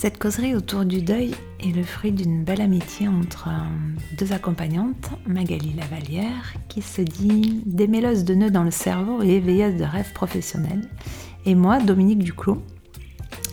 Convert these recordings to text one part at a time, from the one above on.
Cette causerie autour du deuil est le fruit d'une belle amitié entre euh, deux accompagnantes, Magali Lavalière, qui se dit démêleuse de nœuds dans le cerveau et éveilleuse de rêves professionnels, et moi, Dominique Duclos,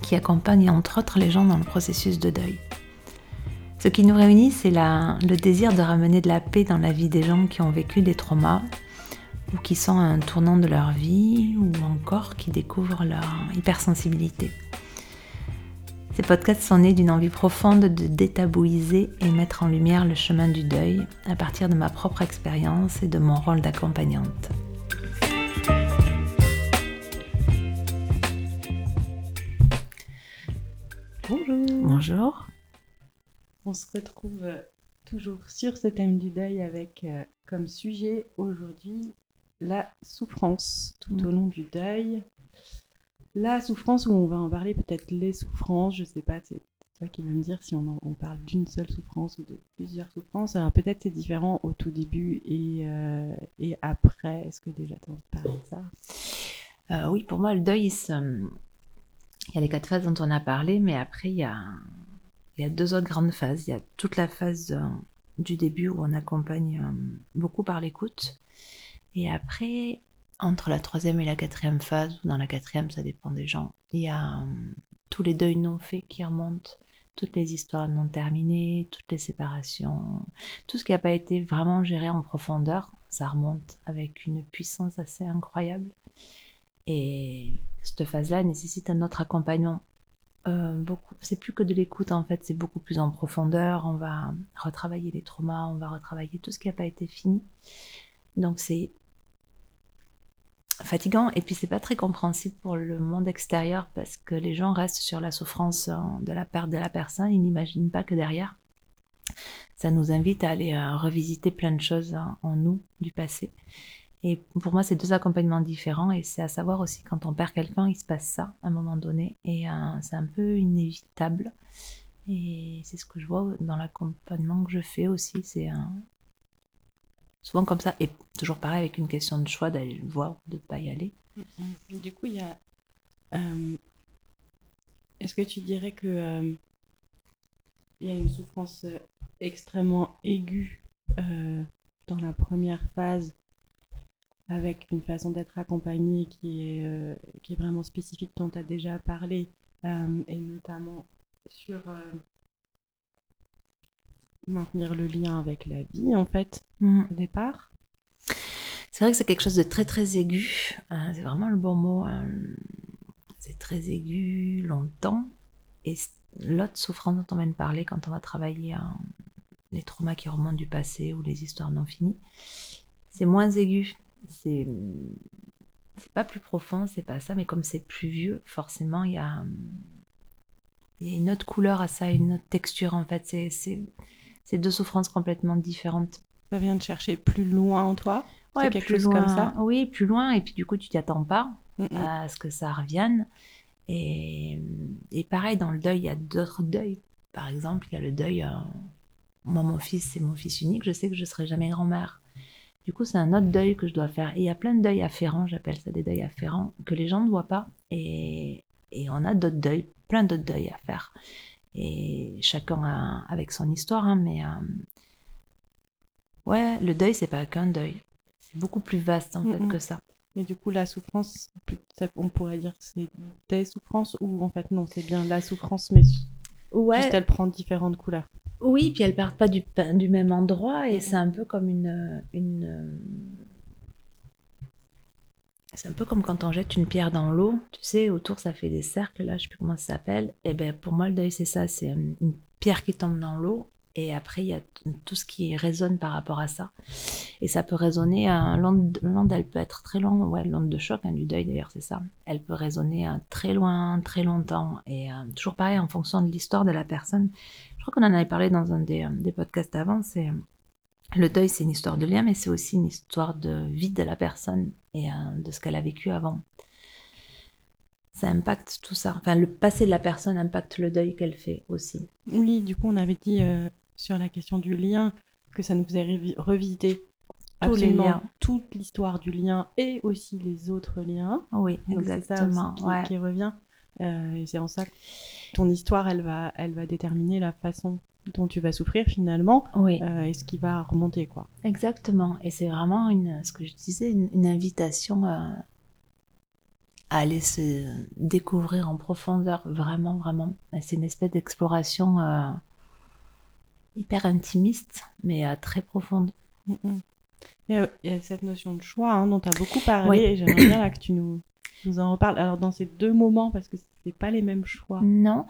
qui accompagne entre autres les gens dans le processus de deuil. Ce qui nous réunit, c'est le désir de ramener de la paix dans la vie des gens qui ont vécu des traumas ou qui sont à un tournant de leur vie ou encore qui découvrent leur hypersensibilité. Ces podcasts sont nés d'une envie profonde de détabouiser et mettre en lumière le chemin du deuil à partir de ma propre expérience et de mon rôle d'accompagnante. Bonjour. Bonjour. On se retrouve toujours sur ce thème du deuil avec euh, comme sujet aujourd'hui la souffrance tout au long du deuil, la souffrance, où on va en parler peut-être les souffrances, je sais pas, c'est toi qui vas me dire si on, parle d'une seule souffrance ou de plusieurs souffrances. Alors peut-être c'est différent au tout début et, euh, et après. Est-ce que déjà tu as parler ça? Euh, Oui, pour moi, le deuil, il y a les quatre phases dont on a parlé, mais après, il y a, y a deux autres grandes phases. Il y a toute la phase euh, du début où on accompagne beaucoup par l'écoute. Et après, entre la troisième et la quatrième phase, ou dans la quatrième, ça dépend des gens, il y a hum, tous les deuils non faits qui remontent, toutes les histoires non terminées, toutes les séparations, tout ce qui n'a pas été vraiment géré en profondeur, ça remonte avec une puissance assez incroyable. Et cette phase-là nécessite un autre accompagnement. Euh, c'est plus que de l'écoute en fait, c'est beaucoup plus en profondeur. On va retravailler les traumas, on va retravailler tout ce qui n'a pas été fini. Donc c'est fatigant et puis c'est pas très compréhensible pour le monde extérieur parce que les gens restent sur la souffrance euh, de la perte de la personne, ils n'imaginent pas que derrière ça nous invite à aller euh, revisiter plein de choses en nous du passé. Et pour moi, c'est deux accompagnements différents et c'est à savoir aussi quand on perd quelqu'un, il se passe ça à un moment donné et euh, c'est un peu inévitable. Et c'est ce que je vois dans l'accompagnement que je fais aussi, c'est souvent comme ça. Et toujours pareil avec une question de choix d'aller le voir ou de ne pas y aller. Mm-hmm. Du coup, il y a. Euh, est-ce que tu dirais que euh, il y a une souffrance euh, extrêmement aiguë dans la première phase avec une façon d'être accompagnée qui est, qui est vraiment spécifique dont tu as déjà parlé et notamment sur maintenir le lien avec la vie, en fait, mm. au départ. C'est vrai que c'est quelque chose de très très aigu. Hein, c'est vraiment le bon mot. Hein. c'est très aigu, longtemps. Et l'autre souffrance dont on vient de parler quand on va travailler les traumas qui remontent du passé ou les histoires non finies, c'est moins aigu. C'est c'est pas plus profond, c'est pas ça, mais comme c'est plus vieux, forcément, il y a, il y a une autre couleur à ça, une autre texture en fait. C'est c'est deux souffrances complètement différentes. Ça vient de chercher plus loin en toi? Ouais, quelque chose comme ça? Oui, plus loin. Et puis du coup, tu t'y attends pas à ce que ça revienne. Et, et, pareil, dans le deuil, il y a d'autres deuils. Par exemple, il y a le deuil. Euh, moi, mon fils, c'est mon fils unique. Je sais que je serai jamais grand-mère. Du coup, c'est un autre deuil que je dois faire. Et il y a plein de deuils afférents, j'appelle ça des deuils afférents, que les gens ne voient pas. Et, et on a d'autres deuils, plein d'autres deuils à faire et chacun avec son histoire, hein, mais euh, ouais, le deuil, c'est pas qu'un deuil, c'est beaucoup plus vaste en fait que ça. Et du coup, la souffrance, on pourrait dire que c'est des souffrances ou en fait non, c'est bien la souffrance, mais ouais. juste elle prend différentes couleurs. Oui, puis elles partent pas du, du même endroit et c'est un peu comme une, une c'est un peu comme quand on jette une pierre dans l'eau, tu sais, autour ça fait des cercles, là, je sais plus comment ça s'appelle. Et ben pour moi, le deuil, c'est ça, c'est une pierre qui tombe dans l'eau, et après, il y a tout ce qui résonne par rapport à ça. Et ça peut résonner, l'onde, elle peut être très longue, ouais, l'onde de choc, hein, du deuil d'ailleurs, c'est ça. Elle peut résonner très loin, très longtemps, et euh, toujours pareil en fonction de l'histoire de la personne. Je crois qu'on en avait parlé dans un des, des podcasts avant, c'est le deuil, c'est une histoire de lien, mais c'est aussi une histoire de vie de la personne et euh, de ce qu'elle a vécu avant. Ça impacte tout ça. Enfin, le passé de la personne impacte le deuil qu'elle fait aussi. Oui, du coup, on avait dit euh, sur la question du lien que ça nous faisait revisiter absolument toute l'histoire du lien et aussi les autres liens. Oui, exactement. qui, qui, revient. Euh, et c'est en ça que ton histoire, elle va, elle va déterminer la façon dont tu vas souffrir finalement Oui, euh, et ce qui va remonter quoi. exactement. Et c'est vraiment une, ce que je disais, une, une invitation à, à aller se découvrir en profondeur, vraiment, vraiment. C'est une espèce d'exploration euh, hyper intimiste, mais euh, très profonde. Mm, mm. Euh, Il y a cette notion de choix hein, dont tu as beaucoup parlé Oui. et j'aimerais bien là, que tu nous, nous en reparles. Alors dans ces deux moments, parce que pas les mêmes choix. Non.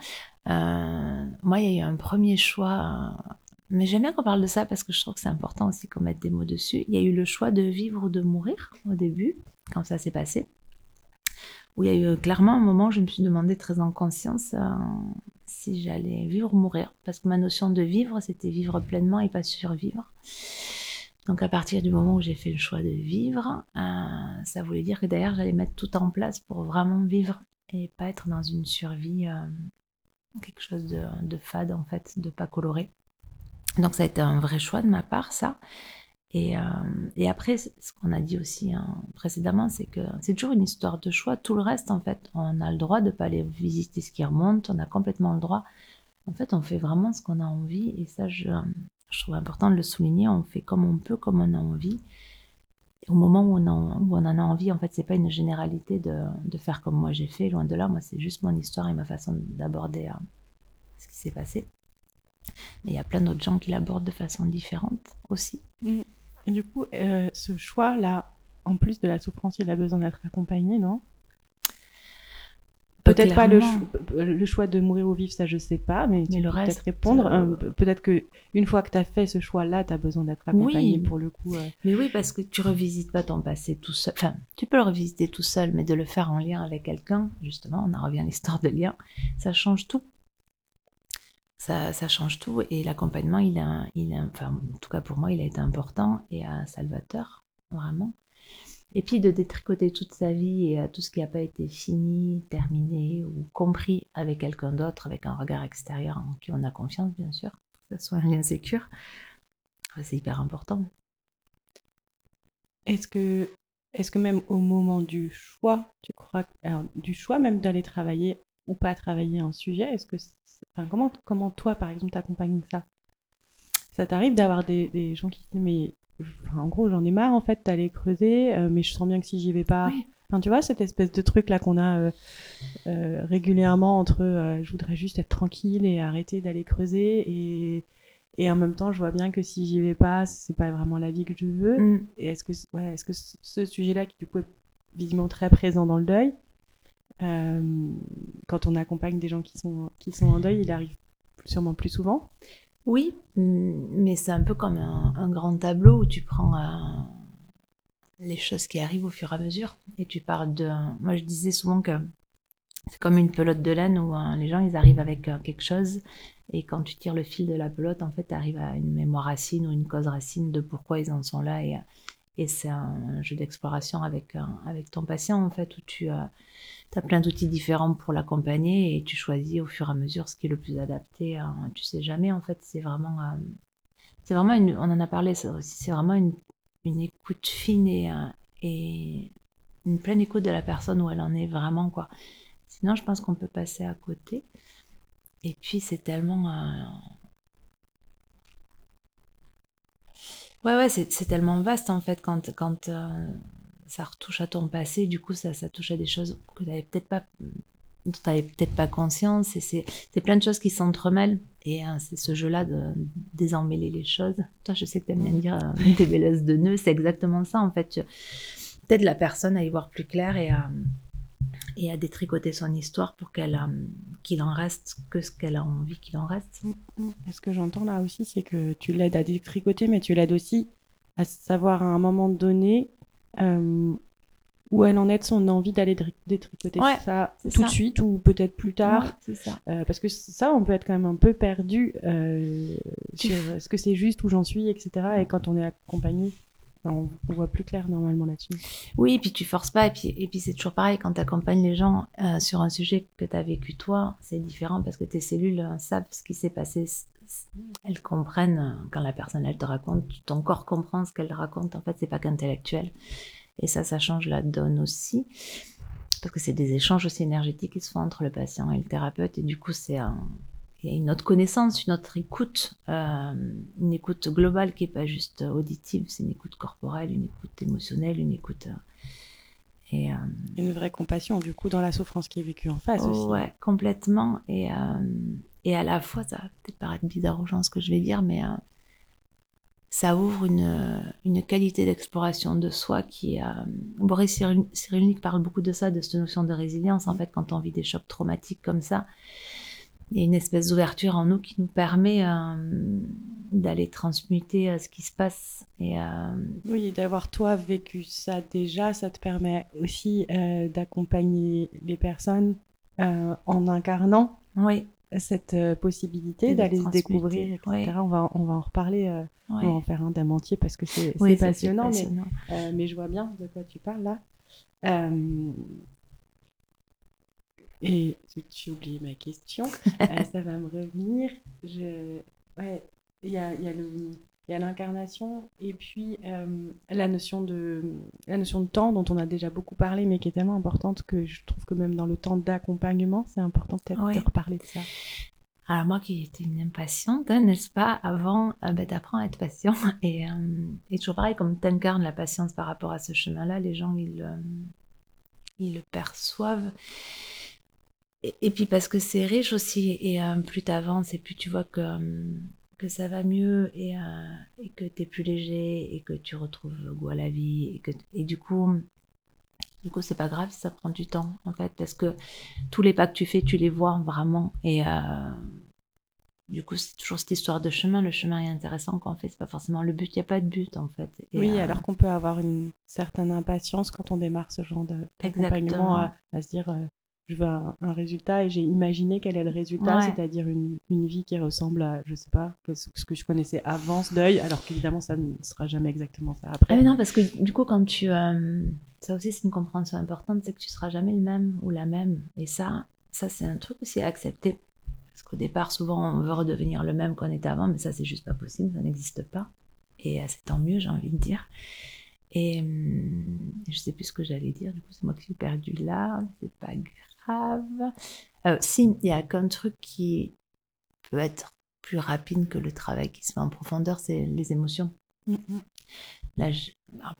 Euh, moi, il y a eu un premier choix, euh, mais j'aime bien qu'on parle de ça parce que je trouve que c'est important aussi qu'on mette des mots dessus. Il y a eu le choix de vivre ou de mourir au début, quand ça s'est passé. Où il y a eu euh, clairement un moment où je me suis demandé très en conscience si j'allais vivre ou mourir. Parce que ma notion de vivre, c'était vivre pleinement et pas survivre. Donc à partir du moment où j'ai fait le choix de vivre, ça voulait dire que d'ailleurs j'allais mettre tout en place pour vraiment vivre et pas être dans une survie, euh, quelque chose de, de fade en fait, de pas coloré. Donc ça a été un vrai choix de ma part, ça. Et, euh, et après, ce qu'on a dit aussi hein, précédemment, c'est que c'est toujours une histoire de choix. Tout le reste, en fait, on a le droit de pas aller visiter ce qui remonte, on a complètement le droit. En fait, on fait vraiment ce qu'on a envie, et ça, je, je trouve important de le souligner. On fait comme on peut, comme on a envie. Au moment où on en, a envie, en fait, c'est pas une généralité de, de faire comme moi j'ai fait, loin de là. Moi, c'est juste mon histoire et ma façon d'aborder euh, ce qui s'est passé. Mais il y a plein d'autres gens qui l'abordent de façon différente aussi. Mm. Et du coup, euh, ce choix-là, en plus de la souffrance, il a besoin d'être accompagné, non? Peut-être pas le, cho- le choix de mourir ou vivre, ça je sais pas, mais tu Mais le peux peut-être répondre. euh, Euh, pe- peut-être que une fois que tu as fait ce choix-là, tu as besoin d'être accompagné Oui. pour le coup. euh. Mais oui, parce que tu revisites pas ton passé tout seul. Enfin, tu peux le revisiter tout seul, mais de le faire en lien avec quelqu'un, justement, on en revient à l'histoire de lien, ça change tout. Ça, ça change tout. Et l'accompagnement, il a, il a, enfin, en tout cas pour moi, il a été important et un salvateur, vraiment. Et puis de détricoter toute sa vie et euh, tout ce qui n'a pas été fini, terminé ou compris avec quelqu'un d'autre, avec un regard extérieur en qui on a confiance, bien sûr, que ce soit un lien sécure, c'est hyper important. Est-ce que, est-ce que même au moment du choix, tu crois, alors, du choix même d'aller travailler ou pas travailler un sujet, est-ce que, enfin, comment, comment toi par exemple t'accompagnes ça? Ça t'arrive d'avoir des, des gens qui disent mais, enfin, en gros j'en ai marre en fait d'aller creuser, euh, mais je sens bien que si j'y vais pas, Oui. Enfin, tu vois, cette espèce de truc là qu'on a euh, euh, régulièrement entre euh, je voudrais juste être tranquille et arrêter d'aller creuser et, et en même temps je vois bien que si j'y vais pas, c'est pas vraiment la vie que je veux. Mm. Et est-ce que, ouais, est-ce que ce ce sujet-là, qui du coup est visiblement très présent dans le deuil, euh, quand on accompagne des gens qui sont, qui sont en deuil, il arrive sûrement plus souvent. Oui, mais c'est un peu comme un, grand tableau où tu prends euh, les choses qui arrivent au fur et à mesure et tu parles de. Moi, je disais souvent que c'est comme une pelote de laine où euh, les gens ils arrivent avec euh, quelque chose et quand tu tires le fil de la pelote, en fait, tu arrives à une mémoire racine ou une cause racine de pourquoi ils en sont là et, et c'est un jeu d'exploration avec, euh, avec ton patient en fait où tu as plein d'outils différents pour l'accompagner et tu choisis au fur et à mesure ce qui est le plus adapté. euh, tu sais jamais en fait, c'est vraiment, euh, c'est vraiment on en a parlé aussi, c'est vraiment une, une écoute fine et, euh, et une pleine écoute de la personne où elle en est vraiment quoi. Sinon, je pense qu'on peut passer à côté. Et puis, c'est tellement. euh, Ouais, ouais, c'est tellement vaste en fait quand, quand euh, ça retouche à ton passé. Du coup, ça, ça touche à des choses que tu n'avais peut-être pas, dont tu n'avais peut-être pas conscience. Et c'est plein de choses qui s'entremêlent. Et euh, c'est ce jeu-là de désemmêler les choses. Toi, je sais que tu aimes bien dire euh, des de nœuds. C'est exactement ça en fait. Peut-être la personne à y voir plus clair et à, et à détricoter son histoire pour qu'elle euh, qu'il en reste que ce qu'elle a envie qu'il en reste. Et ce que j'entends là aussi, c'est que tu l'aides à détricoter, mais tu l'aides aussi à savoir à un moment donné euh, où elle en est de son envie d'aller détricoter Ouais, ça tout ça. de suite ou peut-être plus tard. Ouais, c'est ça. Euh, parce que ça, on peut être quand même un peu perdu euh, sur est-ce que c'est juste où j'en suis, etc. Et quand on est accompagné, on, voit plus clair normalement là-dessus. Oui, et puis tu forces pas. Et puis, et puis c'est toujours pareil, quand tu accompagnes les gens euh, sur un sujet que tu as vécu toi, c'est différent parce que tes cellules euh, savent ce qui s'est passé. Elles comprennent euh, quand la personne elle te raconte, ton corps comprend ce qu'elle raconte. En fait, c'est pas qu'intellectuel. Et ça, ça change la donne aussi. parce que c'est des échanges aussi énergétiques qui se font entre le patient et le thérapeute, et du coup, c'est un, une autre connaissance, une autre écoute, euh, une écoute globale qui n'est pas juste auditive, c'est une écoute corporelle, une écoute émotionnelle, une écoute. Euh, et, euh, une vraie compassion, du coup, dans la souffrance qui est vécue en face aussi. Ouais, complètement. Et, et à la fois, ça va peut-être paraître bizarre aux gens ce que je vais dire, mais ça ouvre une, une qualité d'exploration de soi qui est. Boris Cyrulnik parle beaucoup de ça, de cette notion de résilience, en fait, quand on vit des chocs traumatiques comme ça il y a une espèce d'ouverture en nous qui nous permet euh, d'aller transmuter euh, ce qui se passe. Et, euh, Oui, d'avoir toi vécu ça déjà, ça te permet aussi d'accompagner les personnes en incarnant oui. cette possibilité d'aller se découvrir, etc. On, va, on va en reparler, on va en faire un d'un entier parce que c'est passionnant, passionnant. Mais, mais, je vois bien de quoi tu parles là. Et j'ai oublié ma question. Euh, ça va me revenir. Je... Ouais, il y a, y a le il y a l'incarnation et puis euh, la notion de la notion de temps dont on a déjà beaucoup parlé mais qui est tellement importante que je trouve que même dans le temps d'accompagnement c'est important peut-être de reparler de ça alors moi qui étais une impatiente n'est-ce pas avant euh, ben, d'apprendre à être patient et, et toujours pareil comme tu incarnes la patience par rapport à ce chemin là les gens ils, ils le perçoivent et, puis parce que c'est riche aussi, et euh, plus tu avances et plus tu vois que, euh, que ça va mieux et, euh, et que tu es plus léger et que tu retrouves goût à la vie. Et, que, et du coup, du coup, c'est pas grave si ça prend du temps, en fait, parce que tous les pas que tu fais, tu les vois vraiment. Et du coup, c'est toujours cette histoire de chemin. Le chemin est intéressant quand on fait, c'est pas forcément le but, il n'y a pas de but, en fait. oui, alors qu'on peut avoir une certaine impatience quand on démarre ce genre d'accompagnement à, à, se dire je veux un, résultat et j'ai imaginé quel est le résultat, c'est-à-dire une, une, vie qui ressemble à, je sais pas, ce, que je connaissais avant ce deuil, alors qu'évidemment ça ne sera jamais exactement ça après. Ah mais non, parce que du coup quand tu, euh, ça aussi c'est une compréhension importante, c'est que tu seras jamais le même ou la même, et ça, ça c'est un truc aussi à accepter, parce qu'au départ souvent on veut redevenir le même qu'on était avant, mais ça c'est juste pas possible, ça n'existe pas, et euh, c'est tant mieux j'ai envie de dire. Et hum, je sais plus ce que j'allais dire, du coup c'est moi qui suis perdue là, c'est pas grave. Euh, si, il y a qu'un truc qui peut être plus rapide que le travail qui se fait en profondeur, c'est les émotions. Mm-hmm.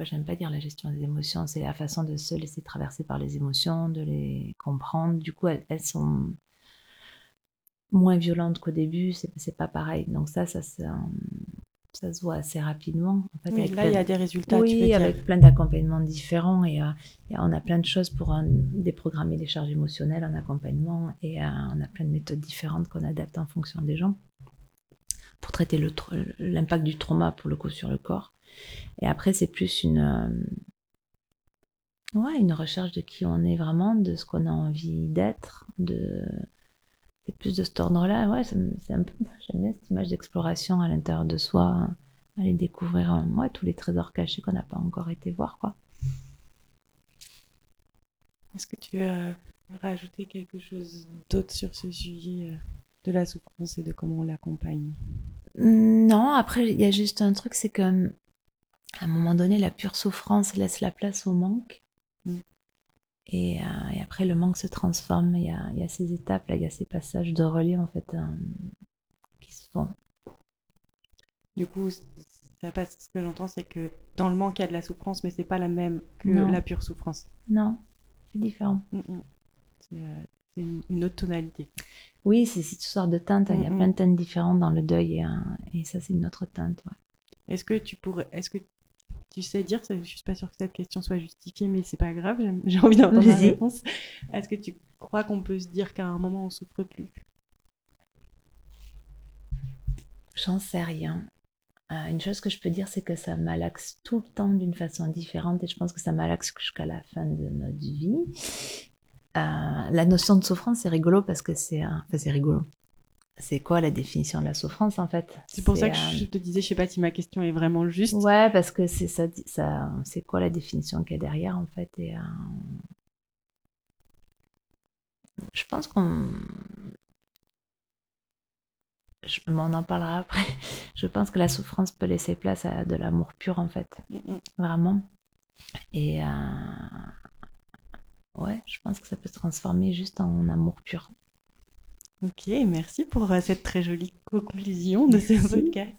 j'aime pas dire la gestion des émotions, c'est la façon de se laisser traverser par les émotions, de les comprendre. Du coup, elles, elles sont moins violentes qu'au début, c'est pas pareil. Donc ça, ça c'est ça se voit assez rapidement. En fait, là, il y a des résultats. Oui, avec plein d'accompagnements différents et, euh, on a plein de choses pour euh, déprogrammer les charges émotionnelles en accompagnement et euh, on a plein de méthodes différentes qu'on adapte en fonction des gens pour traiter l'impact du trauma pour le coup sur le corps. Et après, c'est plus une, ouais, une recherche de qui on est vraiment, de ce qu'on a envie d'être, de c'est plus de cet ordre-là. Ouais, c'est un peu. J'aime bien cette image d'exploration à l'intérieur de soi, aller découvrir ouais, tous les trésors cachés qu'on n'a pas encore été voir, quoi. Est-ce que tu veux rajouter quelque chose d'autre sur ce sujet euh, de la souffrance et de comment on l'accompagne? Non, après, il y a juste un truc, c'est que à un moment donné, la pure souffrance laisse la place au manque. Mm. Euh, et, après, le manque se transforme. Il y a, il y a ces étapes, là, il y a ces passages de relais, en fait, euh, qui se font. Du coup, ça passe, ce que j'entends, c'est que dans le manque, il y a de la souffrance, mais c'est pas la même que la pure souffrance. Non, c'est différent. Mm, mm. Euh, c'est une autre tonalité. Oui, c'est cette sorte de teinte. Il y a mm, plein de teintes différentes dans le deuil, et, et ça, c'est une autre teinte. Est-ce que tu pourrais, est-ce que tu sais dire, je suis pas sûre que cette question soit justifiée, mais c'est pas grave, j'ai envie d'entendre la réponse. Est-ce que tu crois qu'on peut se dire qu'à un moment on souffre plus? J'en sais rien. Euh, une chose que je peux dire, c'est que ça malaxe tout le temps d'une façon différente et je pense que ça malaxe jusqu'à la fin de notre vie. Euh, la notion de souffrance, c'est rigolo parce que c'est... Enfin, c'est rigolo c'est quoi la définition de la souffrance en fait? C'est pour ça que je te disais, je sais pas si ma question est vraiment juste. Ouais, parce que c'est ça, ça c'est quoi la définition qu'il y a derrière en fait? Et euh, je pense qu'on je m'en en parlera après. Je pense que la souffrance peut laisser place à de l'amour pur en fait, mm, vraiment. Et euh, ouais, je pense que ça peut se transformer juste en amour pur. Ok, merci pour euh, cette très jolie conclusion de ce podcast.